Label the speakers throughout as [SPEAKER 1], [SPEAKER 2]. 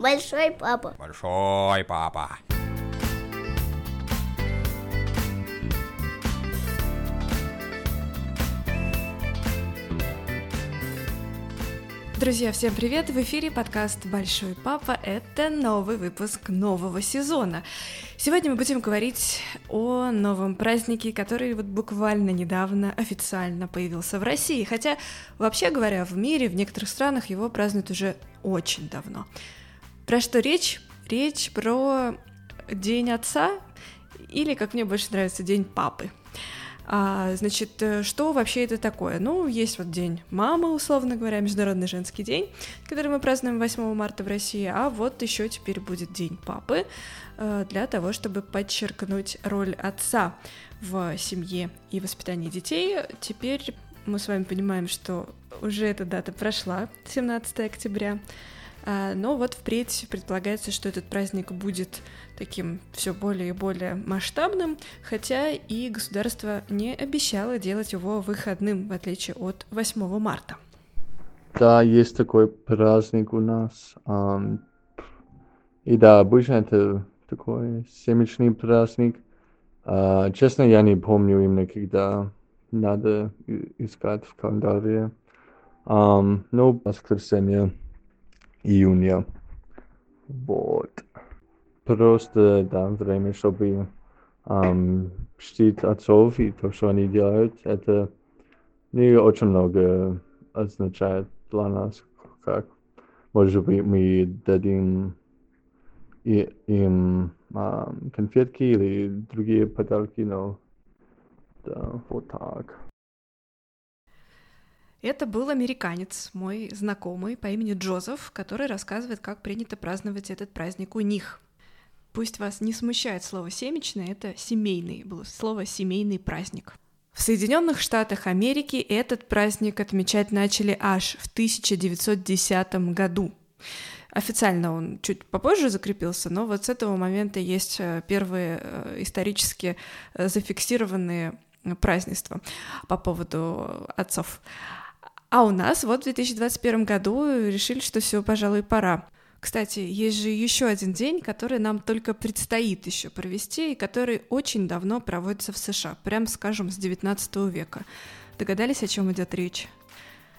[SPEAKER 1] Большой папа.
[SPEAKER 2] Большой папа.
[SPEAKER 3] Друзья, всем привет! В эфире подкаст «Большой папа». Это новый выпуск нового сезона. Сегодня мы будем говорить о новом празднике, который вот буквально недавно официально появился в России. Хотя, вообще говоря, в мире, в некоторых странах его празднуют уже очень давно. Про что речь? Речь про День Отца или, как мне больше нравится, День Папы. А, значит, э, что вообще это такое? Ну, есть вот День мамы, условно говоря, Международный женский день, который мы празднуем 8 марта в России, а вот еще теперь будет День папы э, для того, чтобы подчеркнуть роль отца в семье и воспитании детей. Теперь мы с вами понимаем, что уже эта дата прошла, 17 октября, но вот впредь предполагается, что этот праздник будет таким все более и более масштабным, хотя и государство не обещало делать его выходным, в отличие от 8 марта.
[SPEAKER 4] Да, есть такой праздник у нас. И да, обычно это такой семечный праздник. Uh, честно, я не помню именно, когда надо искать в календаре. Um, ну, воскресенье июня. Вот. Просто, да, время, чтобы um, чтить отцов и то, что они делают, это не очень много означает для нас, как, может быть, мы дадим и, им um, конфетки или другие подарки, но да, вот так.
[SPEAKER 3] Это был американец, мой знакомый по имени Джозеф, который рассказывает, как принято праздновать этот праздник у них. Пусть вас не смущает слово «семечный», это семейный, было слово «семейный праздник». В Соединенных Штатах Америки этот праздник отмечать начали аж в 1910 году. Официально он чуть попозже закрепился, но вот с этого момента есть э, первые э, исторически э, зафиксированные празднества по поводу отцов. А у нас вот в 2021 году решили, что все, пожалуй, пора. Кстати, есть же еще один день, который нам только предстоит еще провести, и который очень давно проводится в США, прям скажем, с 19 века. Догадались, о чем идет речь?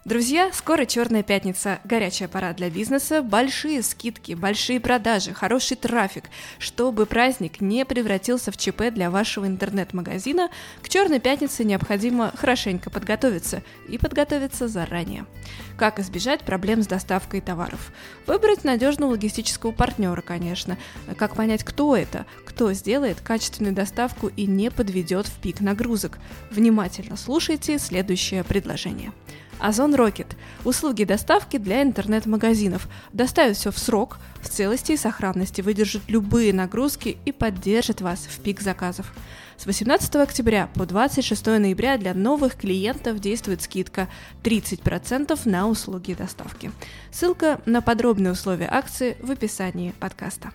[SPEAKER 3] Друзья, скоро Черная пятница, горячая пора для бизнеса, большие скидки, большие продажи, хороший трафик. Чтобы праздник не превратился в ЧП для вашего интернет-магазина, к Черной пятнице необходимо хорошенько подготовиться и подготовиться заранее. Как избежать проблем с доставкой товаров? Выбрать надежного логистического партнера, конечно. Как понять, кто это? Кто сделает качественную доставку и не подведет в пик нагрузок? Внимательно слушайте следующее предложение. Озон Rocket – услуги доставки для интернет-магазинов. Доставят все в срок, в целости и сохранности, выдержит любые нагрузки и поддержит вас в пик заказов. С 18 октября по 26 ноября для новых клиентов действует скидка 30% на услуги доставки. Ссылка на подробные условия акции в описании подкаста.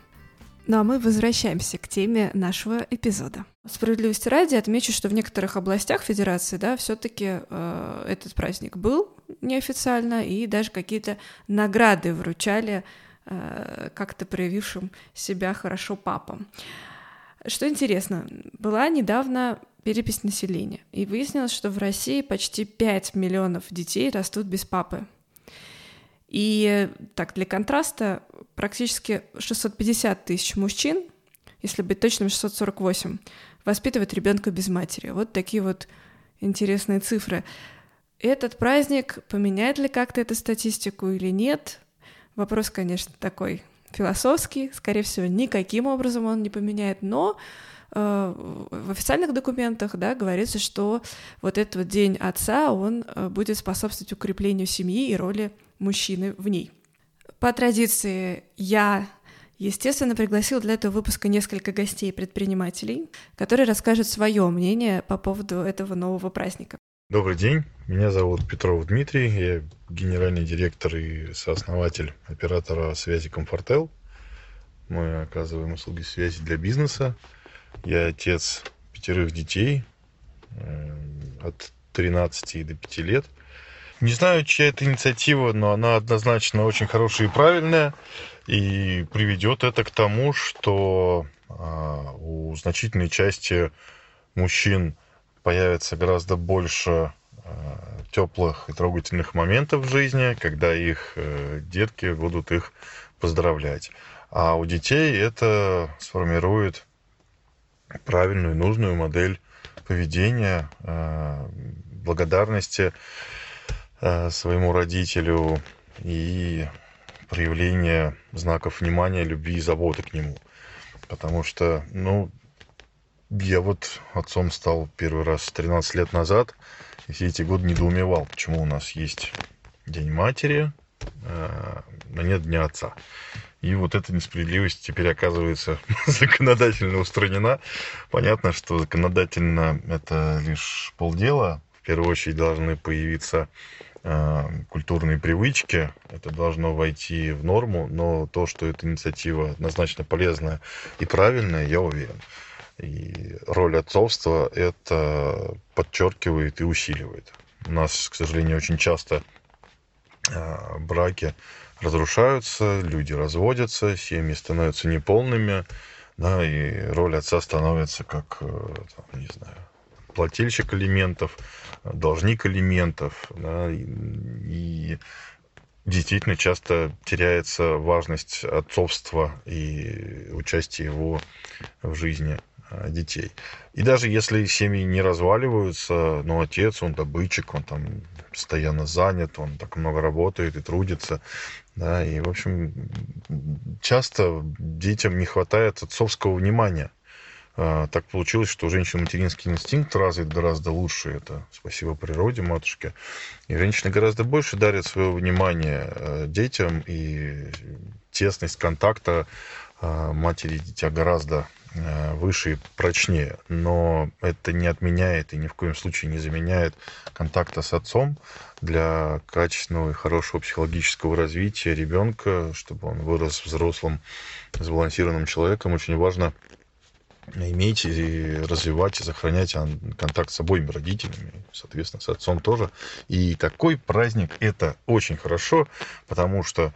[SPEAKER 3] Ну а мы возвращаемся к теме нашего эпизода. Справедливости ради отмечу, что в некоторых областях Федерации, да, все-таки э, этот праздник был неофициально, и даже какие-то награды вручали э, как-то проявившим себя хорошо папам. Что интересно, была недавно перепись населения, и выяснилось, что в России почти 5 миллионов детей растут без папы. И так, для контраста, практически 650 тысяч мужчин, если быть точным, 648, воспитывают ребенка без матери. Вот такие вот интересные цифры. Этот праздник поменяет ли как-то эту статистику или нет? Вопрос, конечно, такой философский. Скорее всего, никаким образом он не поменяет, но э, в официальных документах да, говорится, что вот этот вот день отца, он э, будет способствовать укреплению семьи и роли мужчины в ней. По традиции я, естественно, пригласил для этого выпуска несколько гостей-предпринимателей, которые расскажут свое мнение по поводу этого нового праздника.
[SPEAKER 5] Добрый день, меня зовут Петров Дмитрий, я генеральный директор и сооснователь оператора связи Комфортел. Мы оказываем услуги связи для бизнеса. Я отец пятерых детей э, от 13 до 5 лет – Не знаю, чья это инициатива, но она однозначно очень хорошая и правильная. И приведет это к тому, что а, у значительной части мужчин появится гораздо больше а, теплых и трогательных моментов в жизни, когда их э, детки будут их поздравлять. А у детей это сформирует правильную, нужную модель поведения, а, благодарности своему родителю и проявления знаков внимания, любви и заботы к нему. Потому что, ну, я вот отцом стал первый раз 13 лет назад, и все эти годы недоумевал, почему у нас есть День матери, а нет Дня отца. И вот эта несправедливость теперь оказывается законодательно устранена. Понятно, что законодательно это лишь полдела. В первую очередь должны появиться Э, культурные привычки, это должно войти в норму, но то, что эта инициатива однозначно полезная и правильная, я уверен. И роль отцовства это подчеркивает и усиливает. У нас, к сожалению, очень часто э, браки разрушаются, люди разводятся, семьи становятся неполными, да, и роль отца становится как, э, там, не знаю, плательщик элементов, должник элементов. Да, и, действительно часто теряется важность отцовства и участия его в жизни а, детей. И даже если семьи не разваливаются, но отец, он добытчик, он там постоянно занят, он так много работает и трудится, да, и, в общем, часто детям не хватает отцовского внимания. А, так получилось, что у женщин материнский инстинкт развит гораздо лучше. Это спасибо природе, матушке. И женщины гораздо больше дарят свое внимание э, детям, и тесность контакта а, матери и дитя гораздо э, выше и прочнее. Но это не отменяет и ни в коем случае не заменяет контакта с отцом для качественного и хорошего психологического развития ребенка, чтобы он вырос взрослым, сбалансированным человеком. Очень важно иметь и развивать и сохранять контакт с обоими родителями, соответственно, с отцом тоже. И такой праздник это очень хорошо, потому что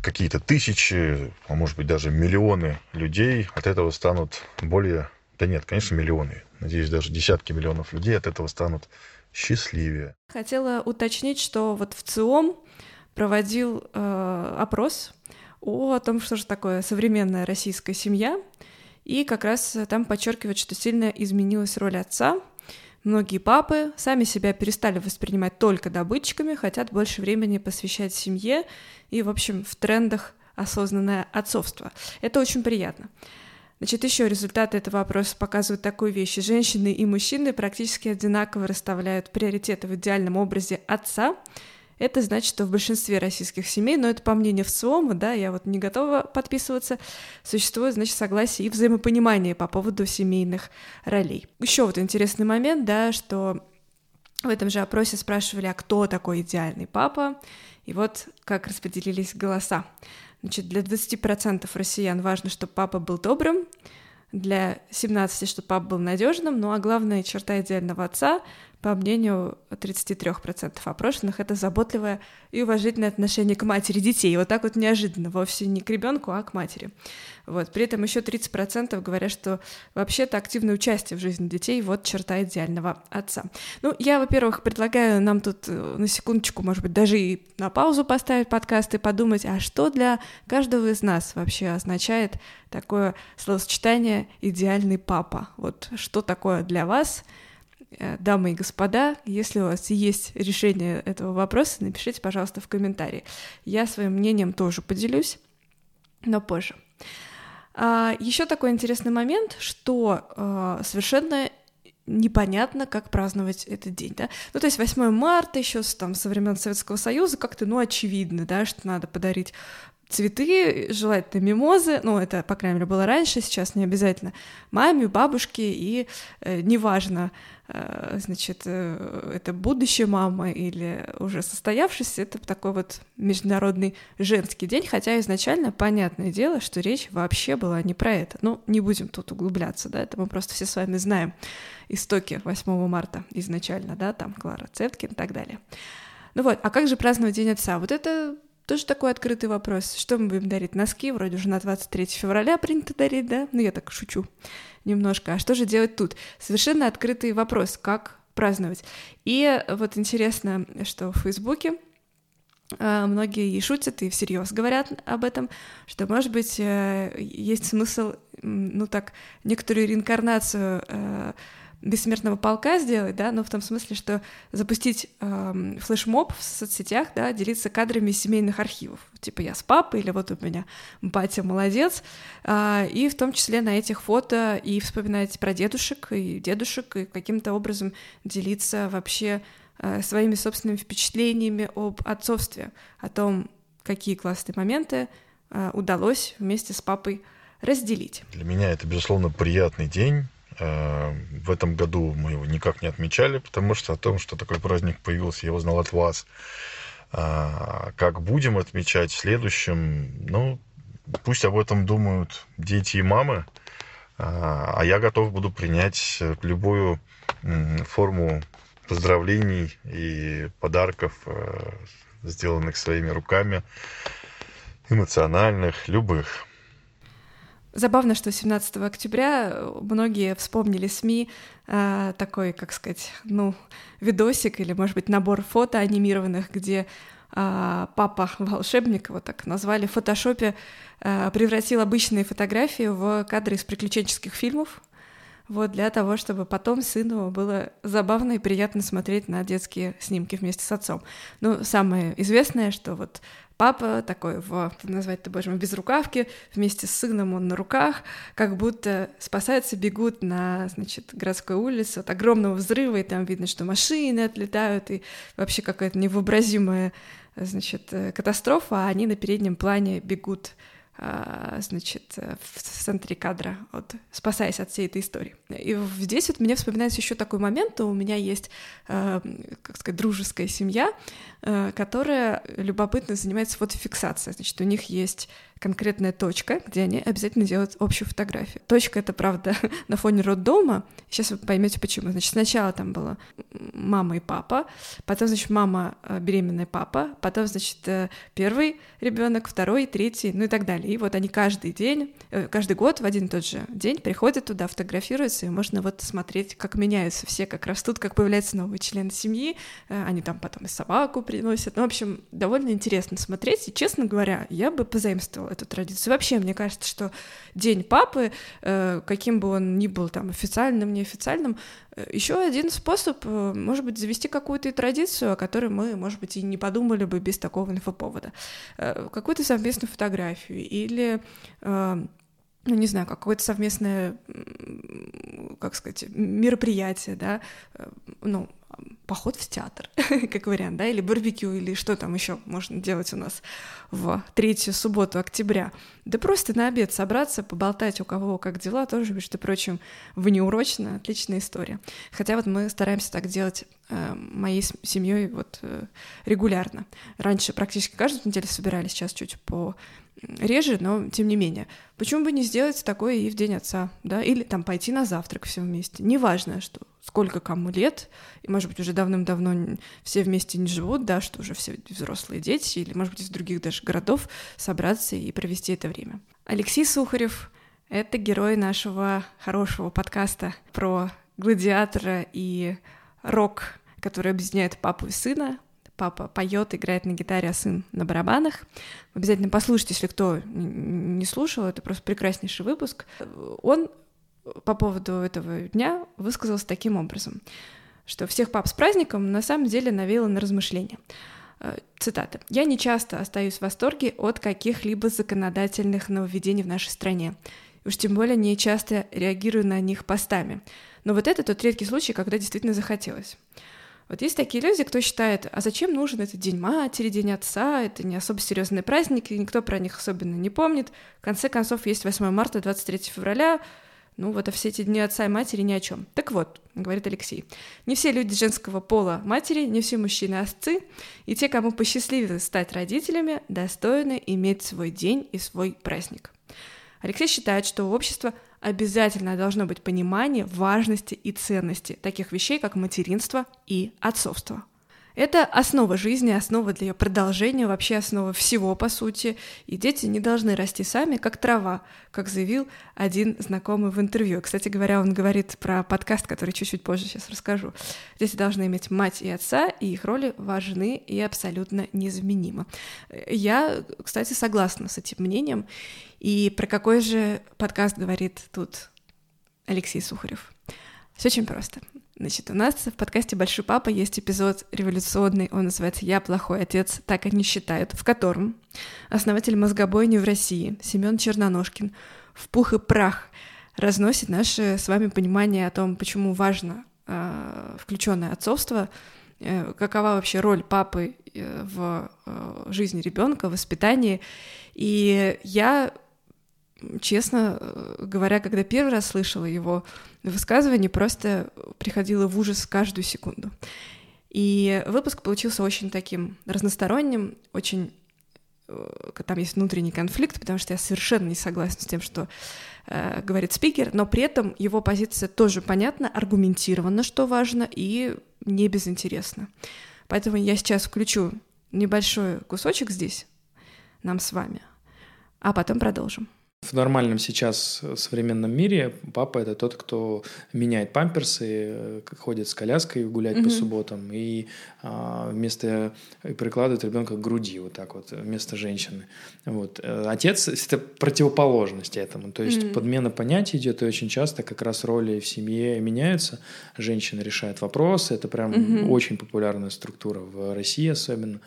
[SPEAKER 5] какие-то тысячи, а может быть даже миллионы людей от этого станут более, да нет, конечно, миллионы, надеюсь, даже десятки миллионов людей от этого станут счастливее.
[SPEAKER 3] Хотела уточнить, что вот в ЦИОМ проводил э, опрос о том, что же такое современная российская семья, и как раз там подчеркивают, что сильно изменилась роль отца. Многие папы сами себя перестали воспринимать только добытчиками, хотят больше времени посвящать семье и, в общем, в трендах осознанное отцовство. Это очень приятно. Значит, еще результаты этого опроса показывают такую вещь. Женщины и мужчины практически одинаково расставляют приоритеты в идеальном образе отца, это значит, что в большинстве российских семей, но это по мнению ВЦИОМа, да, я вот не готова подписываться, существует, значит, согласие и взаимопонимание по поводу семейных ролей. Еще вот интересный момент, да, что в этом же опросе спрашивали, а кто такой идеальный папа, и вот как распределились голоса. Значит, для 20% россиян важно, чтобы папа был добрым, для 17, чтобы папа был надежным, ну а главная черта идеального отца по мнению 33% опрошенных, это заботливое и уважительное отношение к матери детей. Вот так вот неожиданно, вовсе не к ребенку, а к матери. Вот. При этом еще 30% говорят, что вообще-то активное участие в жизни детей — вот черта идеального отца. Ну, я, во-первых, предлагаю нам тут э, на секундочку, может быть, даже и на паузу поставить подкаст и подумать, а что для каждого из нас вообще означает такое словосочетание «идеальный папа»? Вот что такое для вас — дамы и господа, если у вас есть решение этого вопроса, напишите, пожалуйста, в комментарии. Я своим мнением тоже поделюсь, но позже. А, еще такой интересный момент, что а, совершенно непонятно, как праздновать этот день, да. Ну, то есть 8 марта еще там, со времен Советского Союза как-то, ну, очевидно, да, что надо подарить цветы, желательно мимозы, ну, это, по крайней мере, было раньше, сейчас не обязательно, маме, бабушке, и э, неважно, э, значит, э, это будущая мама или уже состоявшийся, это такой вот международный женский день, хотя изначально понятное дело, что речь вообще была не про это. Ну, не будем тут углубляться, да, это мы просто все с вами знаем истоки 8 марта изначально, да, там Клара Цеткин и так далее. Ну вот, а как же праздновать День Отца? Вот это тоже такой открытый вопрос. Что мы будем дарить? Носки? Вроде уже на 23 февраля принято дарить, да? Ну, я так шучу немножко. А что же делать тут? Совершенно открытый вопрос, как праздновать. И вот интересно, что в Фейсбуке э, многие и шутят, и всерьез говорят об этом, что, может быть, э, есть смысл, ну так, некоторую реинкарнацию э, бессмертного полка сделать, да, но в том смысле, что запустить э, флешмоб в соцсетях, да, делиться кадрами семейных архивов. Типа я с папой, или вот у меня батя молодец. Э, и в том числе на этих фото и вспоминать про дедушек и дедушек, и каким-то образом делиться вообще э, своими собственными впечатлениями об отцовстве, о том, какие классные моменты э, удалось вместе с папой разделить.
[SPEAKER 5] Для меня это, безусловно, приятный день в этом году мы его никак не отмечали, потому что о том, что такой праздник появился, я узнал от вас. А, как будем отмечать в следующем, ну, пусть об этом думают дети и мамы, а, а я готов буду принять любую форму поздравлений и подарков, э, сделанных своими руками, эмоциональных, любых.
[SPEAKER 3] Забавно, что 17 октября э, многие вспомнили СМИ э, такой, как сказать, ну, видосик или, может быть, набор фото анимированных, где э, папа волшебник, вот так назвали, в фотошопе э, превратил обычные фотографии в кадры из приключенческих фильмов, вот для того, чтобы потом сыну было забавно и приятно смотреть на детские снимки вместе с отцом. Ну, самое известное, что вот Папа такой в, назвать это, боже без рукавки, вместе с сыном он на руках, как будто спасаются, бегут на, значит, городской улице. От огромного взрыва, и там видно, что машины отлетают, и вообще какая-то невообразимая, значит, э, катастрофа, а они на переднем плане бегут значит, в центре кадра, вот, спасаясь от всей этой истории. И здесь вот мне вспоминается еще такой момент, у меня есть, э, как сказать, дружеская семья, э, которая любопытно занимается фотофиксацией. Значит, у них есть конкретная точка, где они обязательно делают общую фотографию. Точка это, правда, на фоне роддома. Сейчас вы поймете почему. Значит, сначала там было мама и папа, потом, значит, мама э, беременная папа, потом, значит, э, первый ребенок, второй, третий, ну и так далее. И вот они каждый день, э, каждый год в один и тот же день приходят туда, фотографируются, и можно вот смотреть, как меняются все, как растут, как появляются новые члены семьи. Они там потом и собаку приносят. Ну, в общем, довольно интересно смотреть. И, честно говоря, я бы позаимствовала эту традицию. Вообще, мне кажется, что День папы, э, каким бы он ни был там официальным, неофициальным, э, еще один способ, э, может быть, завести какую-то традицию, о которой мы, может быть, и не подумали бы без такого инфоповода. Какую-то совместную фотографию или ну, не знаю, какое-то совместное, как сказать, мероприятие, да, ну, поход в театр, как вариант, да, или барбекю, или что там еще можно делать у нас в третью субботу октября. Да просто на обед собраться, поболтать у кого как дела, тоже, между прочим, внеурочно, отличная история. Хотя вот мы стараемся так делать э, моей семьей вот э, регулярно. Раньше практически каждую неделю собирались, сейчас чуть по реже, но тем не менее. Почему бы не сделать такое и в День Отца, да, или там пойти на завтрак все вместе. Неважно, что сколько кому лет, и, может быть, уже давным-давно все вместе не живут, да, что уже все взрослые дети, или, может быть, из других даже городов собраться и провести это время. Алексей Сухарев — это герой нашего хорошего подкаста про гладиатора и рок, который объединяет папу и сына, папа поет, играет на гитаре, а сын на барабанах. Обязательно послушайте, если кто не слушал, это просто прекраснейший выпуск. Он по поводу этого дня высказался таким образом, что всех пап с праздником на самом деле навеяло на размышления. Э, цитата. «Я не часто остаюсь в восторге от каких-либо законодательных нововведений в нашей стране. Уж тем более не часто реагирую на них постами. Но вот это тот редкий случай, когда действительно захотелось. Вот есть такие люди, кто считает, а зачем нужен этот День матери, День отца, это не особо серьезные праздники, никто про них особенно не помнит. В конце концов, есть 8 марта, 23 февраля, ну вот а все эти дни отца и матери ни о чем. Так вот, говорит Алексей, не все люди женского пола матери, не все мужчины осцы, и те, кому посчастливилось стать родителями, достойны иметь свой день и свой праздник. Алексей считает, что у общества обязательно должно быть понимание важности и ценности таких вещей, как материнство и отцовство. Это основа жизни, основа для ее продолжения, вообще основа всего, по сути. И дети не должны расти сами, как трава, как заявил один знакомый в интервью. Кстати говоря, он говорит про подкаст, который чуть-чуть позже сейчас расскажу. Дети должны иметь мать и отца, и их роли важны и абсолютно незаменимы. Я, кстати, согласна с этим мнением. И про какой же подкаст говорит тут Алексей Сухарев? Все очень просто. Значит, у нас в подкасте «Большой папа» есть эпизод революционный, он называется «Я плохой отец», так они считают, в котором основатель мозгобойни в России Семен Черноножкин в пух и прах разносит наше с вами понимание о том, почему важно э, включенное отцовство, э, какова вообще роль папы э, в э, жизни ребенка, воспитании. И я честно э, говоря, когда первый раз слышала его высказывание, просто приходила в ужас каждую секунду. И выпуск получился очень таким разносторонним, очень э, там есть внутренний конфликт, потому что я совершенно не согласна с тем, что э, говорит спикер, но при этом его позиция тоже понятна, аргументирована, что важно, и не безинтересна. Поэтому я сейчас включу небольшой кусочек здесь, нам с вами, а потом продолжим.
[SPEAKER 1] В нормальном сейчас э, современном мире папа это тот, кто меняет памперсы, э, ходит с коляской гулять mm-hmm. по субботам и а, вместо прикладывает ребенка к груди вот так вот вместо женщины. Вот э, отец это противоположность этому, то есть mm-hmm. подмена понятий идет и очень часто как раз роли в семье меняются. Женщина решает вопросы, это прям mm-hmm. очень популярная структура в России особенно.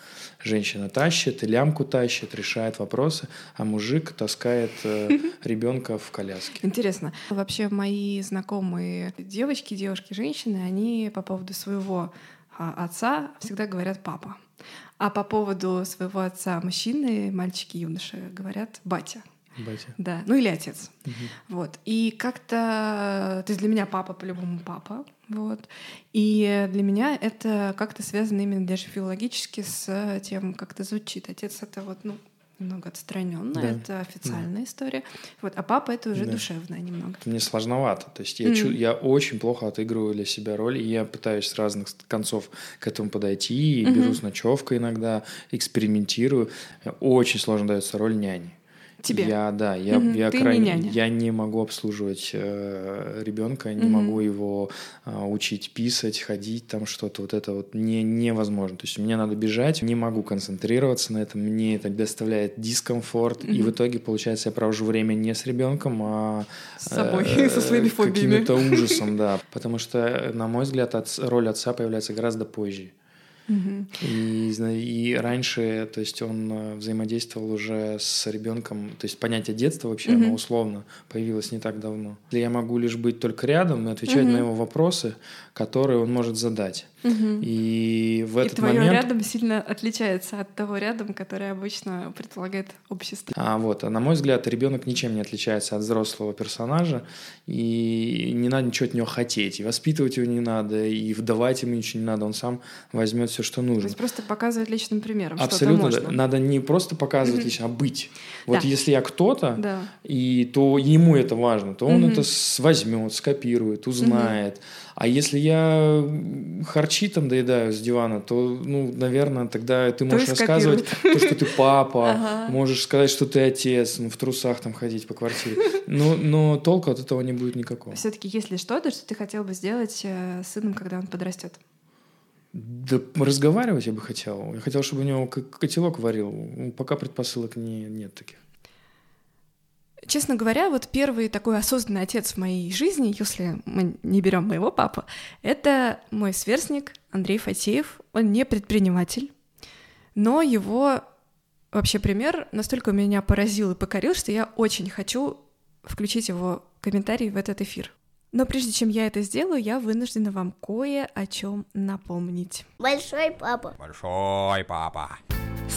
[SPEAKER 1] Женщина тащит, лямку тащит, решает вопросы, а мужик таскает ребенка в коляске.
[SPEAKER 3] Интересно. Вообще мои знакомые девочки, девушки, женщины, они по поводу своего а, отца всегда говорят папа. А по поводу своего отца мужчины, мальчики, юноши говорят батя.
[SPEAKER 1] Батя.
[SPEAKER 3] Да, ну или отец. Угу. Вот. И как-то... То есть для меня папа по-любому папа. Вот. И для меня это как-то связано именно даже филологически с тем, как это звучит. Отец — это вот, ну, немного отстраненно, да. это официальная да. история. Вот, а папа это уже да. душевная немного.
[SPEAKER 1] Мне сложновато. То есть я, mm. чу, я очень плохо отыгрываю для себя роль, и я пытаюсь с разных концов к этому подойти, и mm-hmm. беру с ночевкой иногда, экспериментирую. Очень сложно дается роль няни.
[SPEAKER 3] Тебе?
[SPEAKER 1] Я, да, я, угу, я крайне, не я не могу обслуживать э, ребенка, не угу. могу его э, учить писать, ходить, там что-то. Вот это вот не, невозможно. То есть мне надо бежать, не могу концентрироваться на этом, мне это доставляет дискомфорт, угу. и в итоге, получается, я провожу время не с ребенком, а
[SPEAKER 3] с собой, э, со своими фобиями.
[SPEAKER 1] Каким-то ужасом, да. Потому что, на мой взгляд, роль отца появляется гораздо позже. И, и раньше, то есть он э, взаимодействовал уже с ребенком, то есть понятие детства вообще, mm-hmm. оно условно появилось не так давно. Я могу лишь быть только рядом и отвечать mm-hmm. на его вопросы, которые он может задать. Угу. И в этот
[SPEAKER 3] и твое
[SPEAKER 1] момент...
[SPEAKER 3] рядом сильно отличается от того рядом, который обычно предполагает общество.
[SPEAKER 1] А вот, а на мой взгляд, ребенок ничем не отличается от взрослого персонажа, и не надо ничего от него хотеть, и воспитывать его не надо, и вдавать ему ничего не надо, он сам возьмет все, что нужно. То
[SPEAKER 3] есть просто показывать личным примером.
[SPEAKER 1] Абсолютно,
[SPEAKER 3] что-то можно.
[SPEAKER 1] надо не просто показывать угу. лично, а быть. Вот
[SPEAKER 3] да.
[SPEAKER 1] если я кто-то,
[SPEAKER 3] да.
[SPEAKER 1] и то ему это важно, то он угу. это возьмет, скопирует, узнает. Угу. А если я харчи там доедаю с дивана, то, ну, наверное, тогда ты можешь рассказывать то, что ты папа, ага. можешь сказать, что ты отец, ну, в трусах там ходить по квартире. Но, но толку от этого не будет никакого.
[SPEAKER 3] Все-таки есть ли что-то, что ты хотел бы сделать э, с сыном, когда он подрастет?
[SPEAKER 1] Да разговаривать я бы хотел. Я хотел, чтобы у него котелок варил. Пока предпосылок не, нет таких.
[SPEAKER 3] Честно говоря, вот первый такой осознанный отец в моей жизни, если мы не берем моего папу, это мой сверстник Андрей Фатеев. Он не предприниматель, но его вообще пример настолько меня поразил и покорил, что я очень хочу включить его комментарий в этот эфир. Но прежде чем я это сделаю, я вынуждена вам кое о чем напомнить.
[SPEAKER 2] Большой папа. Большой папа.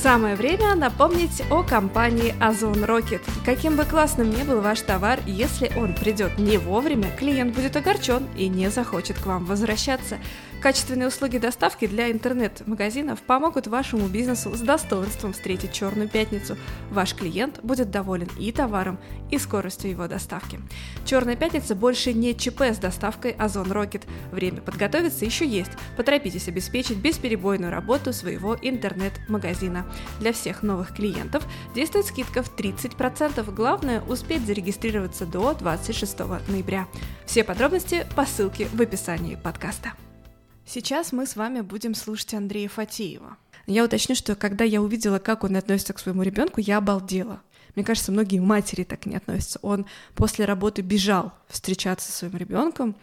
[SPEAKER 3] Самое время напомнить о компании Озон Rocket. Каким бы классным ни был ваш товар, если он придет не вовремя, клиент будет огорчен и не захочет к вам возвращаться. Качественные услуги доставки для интернет-магазинов помогут вашему бизнесу с достоинством встретить Черную пятницу. Ваш клиент будет доволен и товаром, и скоростью его доставки. Черная пятница больше не ЧП с доставкой Озон Рокет. Время подготовиться еще есть. Поторопитесь обеспечить бесперебойную работу своего интернет-магазина. Для всех новых клиентов действует скидка в 30%. Главное успеть зарегистрироваться до 26 ноября. Все подробности по ссылке в описании подкаста. Сейчас мы с вами будем слушать Андрея Фатеева. Я уточню, что когда я увидела, как он относится к своему ребенку, я обалдела. Мне кажется, многие матери так не относятся. Он после работы бежал встречаться со своим ребенком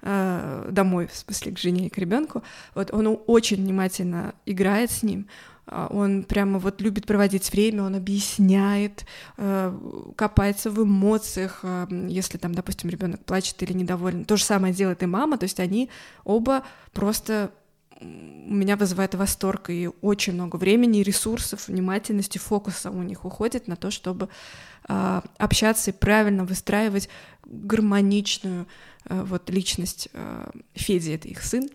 [SPEAKER 3] э, домой, в смысле, к жене и к ребенку. Вот он очень внимательно играет с ним. А, он прямо вот любит проводить время, он объясняет, э, копается в эмоциях, э, если там, допустим, ребенок плачет или недоволен. То же самое делает и мама, то есть они оба просто у меня вызывает восторг и очень много времени, ресурсов, внимательности, фокуса у них уходит на то, чтобы э, общаться и правильно выстраивать гармоничную вот личность Феди, это их сын.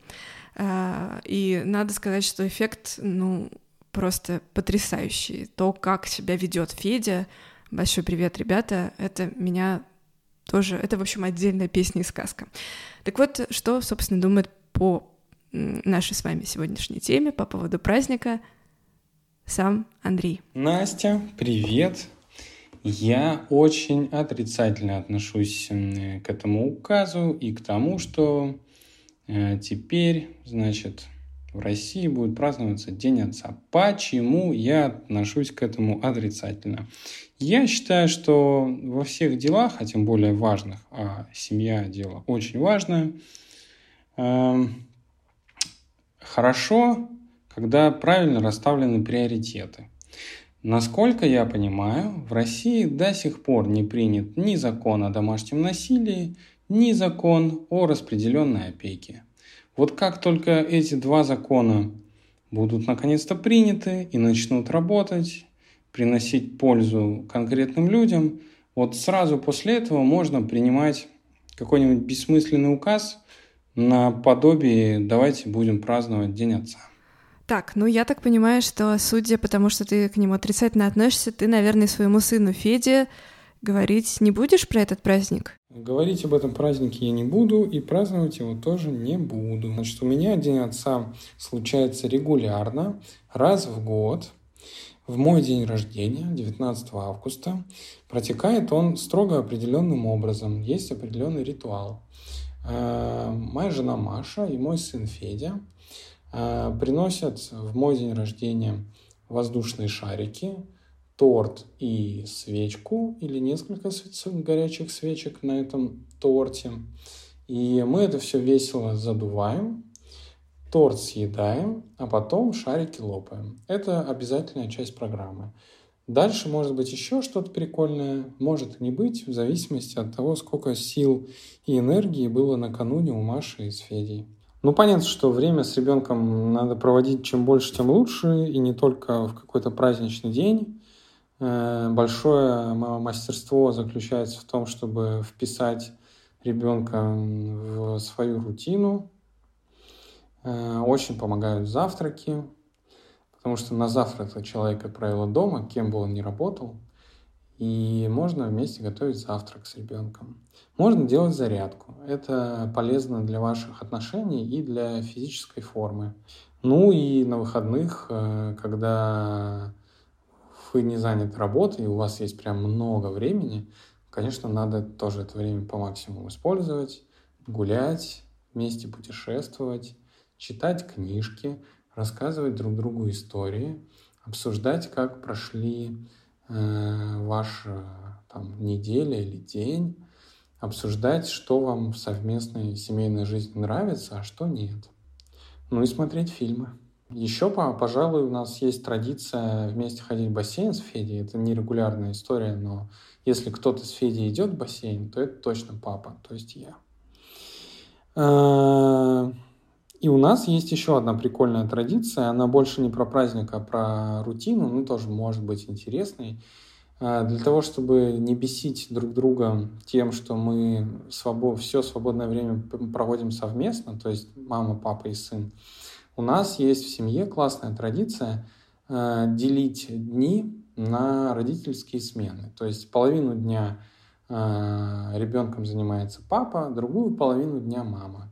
[SPEAKER 3] И надо сказать, что эффект, ну, просто потрясающий. То, как себя ведет Федя. Большой привет, ребята. Это меня тоже... Это, в общем, отдельная песня и сказка. Так вот, что, собственно, думает по нашей с вами сегодняшней теме по поводу праздника сам Андрей.
[SPEAKER 6] Настя, привет. Я очень отрицательно отношусь к этому указу и к тому, что э, теперь, значит, в России будет праздноваться День Отца. Почему я отношусь к этому отрицательно? Я считаю, что во всех делах, а тем более важных, а семья – дело очень важное, эм, хорошо, когда правильно расставлены приоритеты. Насколько я понимаю, в России до сих пор не принят ни закон о домашнем насилии, ни закон о распределенной опеке. Вот как только эти два закона будут наконец-то приняты и начнут работать, приносить пользу конкретным людям, вот сразу после этого можно принимать какой-нибудь бессмысленный указ на подобие «давайте будем праздновать День Отца».
[SPEAKER 3] Так, ну я так понимаю, что судя по тому, что ты к нему отрицательно относишься, ты, наверное, своему сыну Феде говорить не будешь про этот праздник?
[SPEAKER 6] Говорить об этом празднике я не буду и праздновать его тоже не буду. Значит, у меня День Отца случается регулярно, раз в год. В мой день рождения, 19 августа, протекает он строго определенным образом. Есть определенный ритуал. Э, моя жена Маша и мой сын Федя э, приносят в мой день рождения воздушные шарики, торт и свечку или несколько горячих свечек на этом торте. И мы это все весело задуваем, торт съедаем, а потом шарики лопаем. Это обязательная часть программы. Дальше может быть еще что-то прикольное, может не быть, в зависимости от того, сколько сил и энергии было накануне у Маши и с Федей. Ну, понятно, что время с ребенком надо проводить чем больше, тем лучше, и не только в какой-то праздничный день. Э, большое мастерство заключается в том, чтобы вписать ребенка в свою рутину. Э, очень помогают завтраки, потому что на завтрак человек, как правило, дома, кем бы он ни работал, и можно вместе готовить завтрак с ребенком. Можно делать зарядку. Это полезно для ваших отношений и для физической формы. Ну и на выходных, э, когда вы не заняты работой, и у вас есть прям много времени, конечно, надо тоже это время по максимуму использовать, гулять, вместе путешествовать, читать книжки, рассказывать друг другу истории, обсуждать, как прошли э, ваша там, неделя или день, обсуждать, что вам в совместной семейной жизни нравится, а что нет. Ну и смотреть фильмы. Еще, пожалуй, у нас есть традиция вместе ходить в бассейн с Федей. Это нерегулярная история, но если кто-то с Федей идет в бассейн, то это точно папа, то есть я. А, и у нас есть еще одна прикольная традиция. Она больше не про праздник, а про рутину, ну тоже может быть интересной. А, для того, чтобы не бесить друг друга тем, что мы свобод... все свободное время проводим совместно, то есть мама, папа и сын, у нас есть в семье классная традиция э, делить дни на родительские смены. То есть половину дня э, ребенком занимается папа, другую половину дня мама.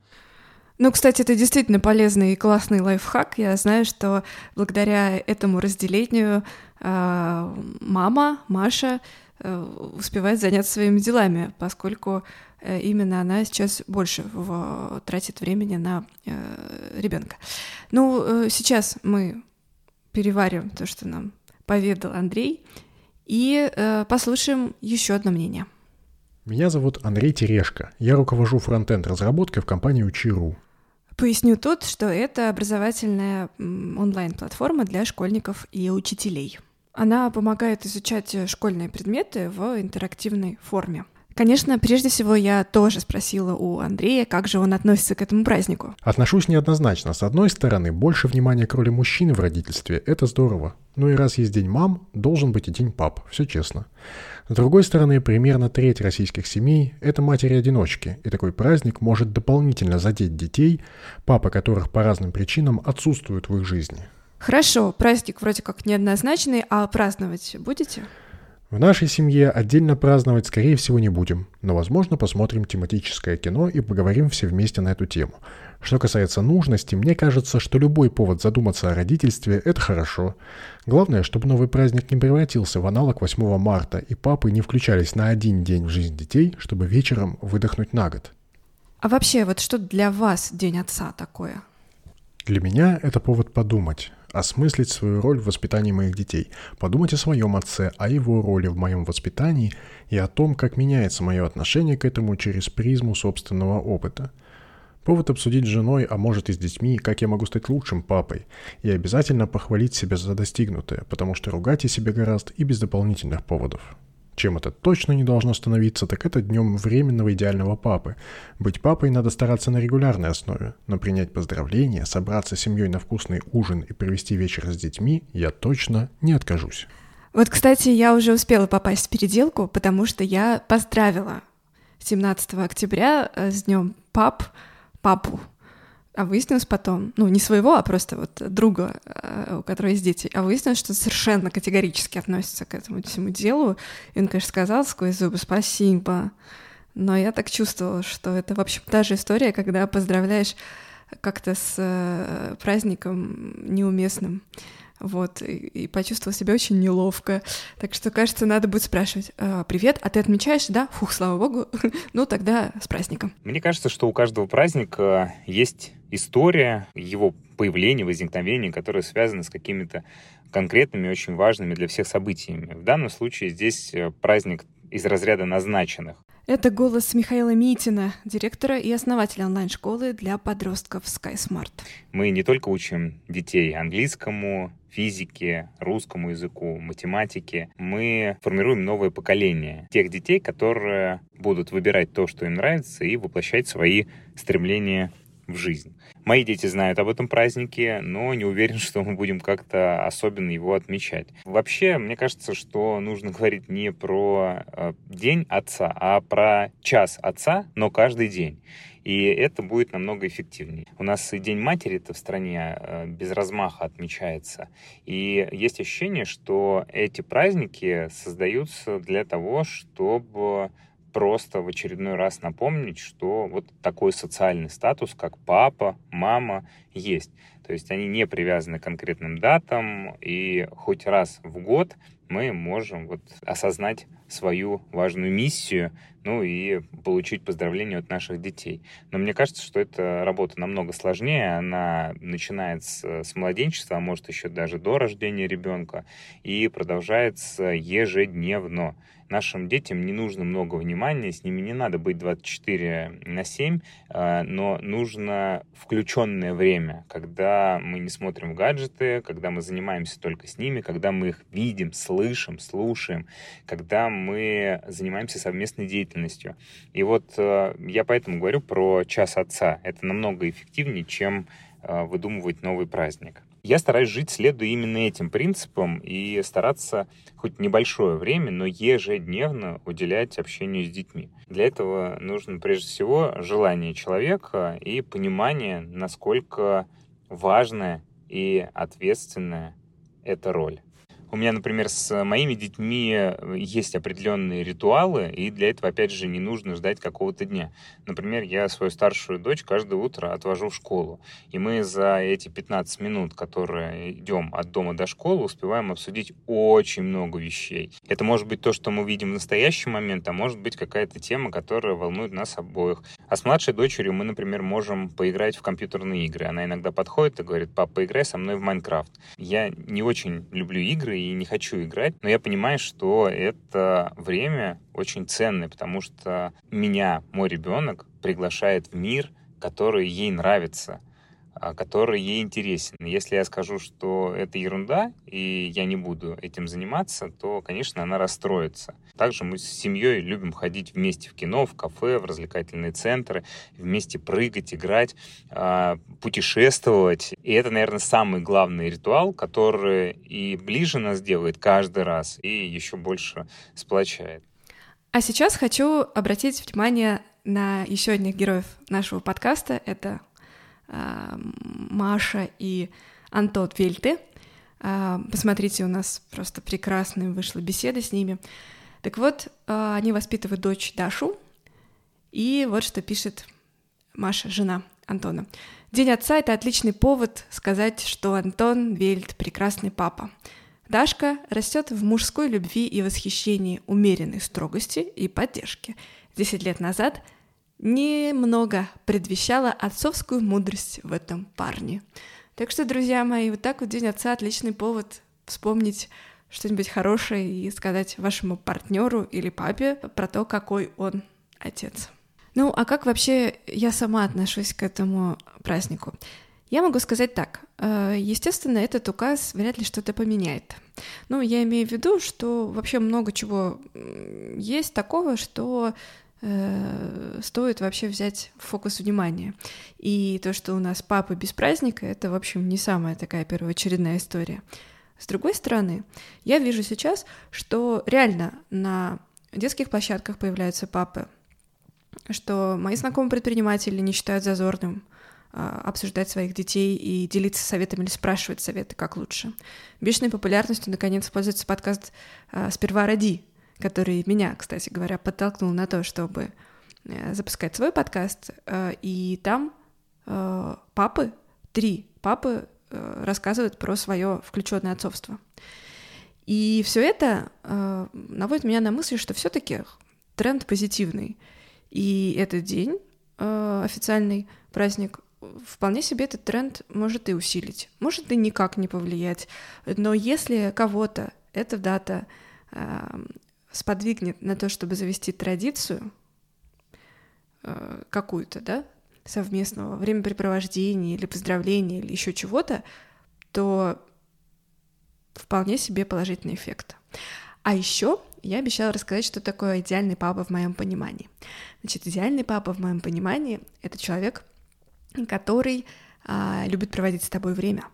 [SPEAKER 3] Ну, кстати, это действительно полезный и классный лайфхак. Я знаю, что благодаря этому разделению э, мама, Маша, э, успевает заняться своими делами, поскольку именно она сейчас больше в, тратит времени на э, ребенка. Ну, э, сейчас мы переварим то, что нам поведал Андрей, и э, послушаем еще одно мнение.
[SPEAKER 7] Меня зовут Андрей Терешко. Я руковожу фронтенд разработкой в компании Учи.ру.
[SPEAKER 3] Поясню тут, что это образовательная онлайн-платформа для школьников и учителей. Она помогает изучать школьные предметы в интерактивной форме. Конечно, прежде всего я тоже спросила у Андрея, как же он относится к этому празднику.
[SPEAKER 7] Отношусь неоднозначно. С одной стороны, больше внимания к роли мужчины в родительстве – это здорово. Ну и раз есть день мам, должен быть и день пап, все честно. С другой стороны, примерно треть российских семей – это матери-одиночки, и такой праздник может дополнительно задеть детей, папы которых по разным причинам отсутствуют в их жизни.
[SPEAKER 3] Хорошо, праздник вроде как неоднозначный, а праздновать будете?
[SPEAKER 7] В нашей семье отдельно праздновать, скорее всего, не будем, но, возможно, посмотрим тематическое кино и поговорим все вместе на эту тему. Что касается нужности, мне кажется, что любой повод задуматься о родительстве – это хорошо. Главное, чтобы новый праздник не превратился в аналог 8 марта, и папы не включались на один день в жизнь детей, чтобы вечером выдохнуть на год.
[SPEAKER 3] А вообще, вот что для вас День Отца такое?
[SPEAKER 7] Для меня это повод подумать, осмыслить свою роль в воспитании моих детей, подумать о своем отце, о его роли в моем воспитании и о том, как меняется мое отношение к этому через призму собственного опыта. Повод обсудить с женой, а может и с детьми, как я могу стать лучшим папой, и обязательно похвалить себя за достигнутое, потому что ругать я себе гораздо и без дополнительных поводов. Чем это точно не должно становиться, так это днем временного идеального папы. Быть папой надо стараться на регулярной основе, но принять поздравления, собраться с семьей на вкусный ужин и провести вечер с детьми я точно не откажусь.
[SPEAKER 3] Вот, кстати, я уже успела попасть в переделку, потому что я поздравила 17 октября э, с днем пап, папу, а выяснилось потом, ну, не своего, а просто вот друга, э, у которого есть дети, а выяснилось, что совершенно категорически относится к этому всему делу. И он, конечно, сказал сквозь зубы «спасибо». Но я так чувствовала, что это, в общем, та же история, когда поздравляешь как-то с э, праздником неуместным. Вот, и, и почувствовала себя очень неловко. Так что, кажется, надо будет спрашивать, «А, привет, а ты отмечаешь, да? Фух, слава богу. ну, тогда с праздником.
[SPEAKER 8] Мне кажется, что у каждого праздника есть история его появления, возникновения, которая связана с какими-то конкретными, очень важными для всех событиями. В данном случае здесь э, праздник из разряда назначенных.
[SPEAKER 3] Это голос Михаила Митина, директора и основателя онлайн-школы для подростков SkySmart.
[SPEAKER 8] Мы не только учим детей английскому, физике, русскому языку, математике. Мы формируем новое поколение тех детей, которые будут выбирать то, что им нравится, и воплощать свои стремления в жизнь. Мои дети знают об этом празднике, но не уверен, что мы будем как-то особенно его отмечать. Вообще, мне кажется, что нужно говорить не про э, день отца, а про час отца, но каждый день. И это будет намного эффективнее. У нас и День матери это в стране э, без размаха отмечается. И есть ощущение, что эти праздники создаются для того, чтобы просто в очередной раз напомнить, что вот такой социальный статус, как папа, мама, есть. То есть они не привязаны к конкретным датам, и хоть раз в год мы можем вот осознать свою важную миссию, ну и получить поздравления от наших детей. Но мне кажется, что эта работа намного сложнее, она начинается с младенчества, а может еще даже до рождения ребенка, и продолжается ежедневно нашим детям не нужно много внимания, с ними не надо быть 24 на 7, а, но нужно включенное время, когда мы не смотрим гаджеты, когда мы занимаемся только с ними, когда мы их видим, слышим, слушаем, когда мы занимаемся совместной деятельностью. И вот э, я поэтому говорю про час отца. Это намного эффективнее, чем э, выдумывать новый праздник. Я стараюсь жить, следуя именно этим принципам и стараться хоть небольшое время, но ежедневно уделять общению с детьми. Для этого нужно прежде всего желание человека и понимание, насколько важная и ответственная эта роль. У меня, например, с моими детьми э, есть определенные ритуалы, и для этого, опять же, не нужно ждать какого-то дня. Например, я свою старшую дочь каждое утро отвожу в школу, и мы за эти 15 минут, которые идем от дома до школы, успеваем обсудить очень много вещей. Это может быть то, что мы видим в настоящий момент, а может быть какая-то тема, которая волнует нас обоих. А с младшей дочерью мы, например, можем поиграть в компьютерные игры. Она иногда подходит и говорит, пап, поиграй со мной в Майнкрафт. Я не очень люблю игры и не хочу играть, но я понимаю, что это время очень ценное, потому что меня, мой ребенок, приглашает в мир, который ей нравится — который ей интересен. Если я скажу, что это ерунда, и я не буду этим заниматься, то, конечно, она расстроится. Также мы с семьей любим ходить вместе в кино, в кафе, в развлекательные центры, вместе прыгать, играть, а, путешествовать. И это, наверное, самый главный ритуал, который и ближе нас делает каждый раз, и еще больше сплочает.
[SPEAKER 3] А сейчас хочу обратить внимание на еще одних героев нашего подкаста. Это а, Маша и Антон Вельты. А, посмотрите, у нас просто прекрасная вышла беседа с ними. Так вот, а, они воспитывают дочь Дашу, и вот что пишет Маша, жена Антона. День отца — это отличный повод сказать, что Антон Вельт — прекрасный папа. Дашка растет в мужской любви и восхищении, умеренной строгости и поддержки. Десять лет назад — немного предвещала отцовскую мудрость в этом парне. Так что, друзья мои, вот так вот День Отца отличный повод вспомнить что-нибудь хорошее и сказать вашему партнеру или папе про то, какой он отец. Ну, а как вообще я сама отношусь к этому празднику? Я могу сказать так. Э, естественно, этот указ вряд ли что-то поменяет. Ну, я имею в виду, что вообще много чего есть такого, что стоит вообще взять фокус внимания. И то, что у нас папа без праздника, это, в общем, не самая такая первоочередная история. С другой стороны, я вижу сейчас, что реально на детских площадках появляются папы, что мои знакомые предприниматели не считают зазорным а, обсуждать своих детей и делиться советами или спрашивать советы, как лучше. Бешеной популярностью, наконец, пользуется подкаст а, «Сперва роди», который меня, кстати говоря, подтолкнул на то, чтобы э, запускать свой подкаст. Э, и там э, папы, три папы рассказывают про свое включенное отцовство. И все это наводит меня на мысль, что все-таки тренд позитивный. И этот день, официальный праздник, вполне себе этот тренд может и усилить, может и никак не повлиять. Но если кого-то эта дата сподвигнет на то, чтобы завести традицию э, какую-то, да, совместного времяпрепровождения или поздравления или еще чего-то, то вполне себе положительный эффект. А еще я обещала рассказать, что такое идеальный папа в моем понимании. Значит, идеальный папа в моем понимании — это человек, который а, любит проводить с тобой время,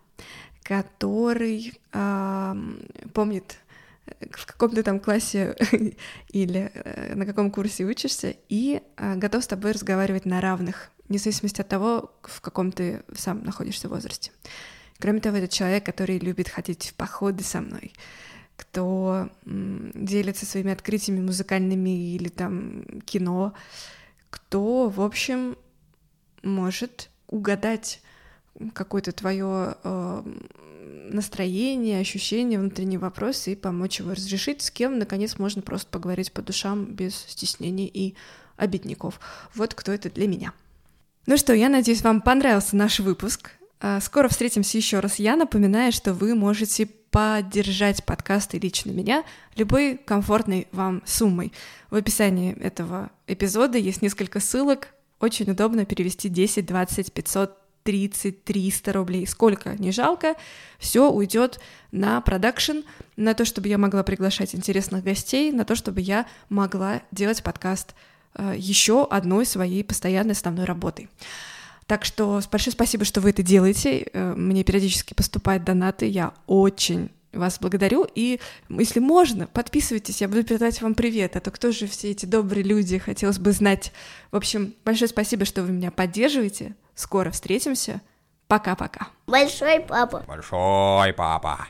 [SPEAKER 3] который а, помнит в каком то там классе или э, на каком курсе учишься, и э, готов с тобой разговаривать на равных, вне зависимости от того, в каком ты сам находишься возрасте. Кроме того, это человек, который любит ходить в походы со мной, кто делится своими открытиями музыкальными или там кино, кто, в общем, может угадать какое-то твое э, настроение, ощущение, внутренний вопрос и помочь его разрешить, с кем, наконец, можно просто поговорить по душам без стеснений и обидников. Вот кто это для меня. Ну что, я надеюсь, вам понравился наш выпуск. А, скоро встретимся еще раз. Я напоминаю, что вы можете поддержать подкаст и лично меня любой комфортной вам суммой. В описании этого эпизода есть несколько ссылок. Очень удобно перевести 10, 20, 500 30-300 рублей, сколько не жалко, все уйдет на продакшн, на то, чтобы я могла приглашать интересных гостей, на то, чтобы я могла делать подкаст э, еще одной своей постоянной основной работой. Так что большое спасибо, что вы это делаете. Э, мне периодически поступают донаты. Я очень вас благодарю. И если можно, подписывайтесь, я буду передавать вам привет. А то кто же все эти добрые люди, хотелось бы знать. В общем, большое спасибо, что вы меня поддерживаете. Скоро встретимся. Пока-пока.
[SPEAKER 2] Большой папа.
[SPEAKER 8] Большой папа.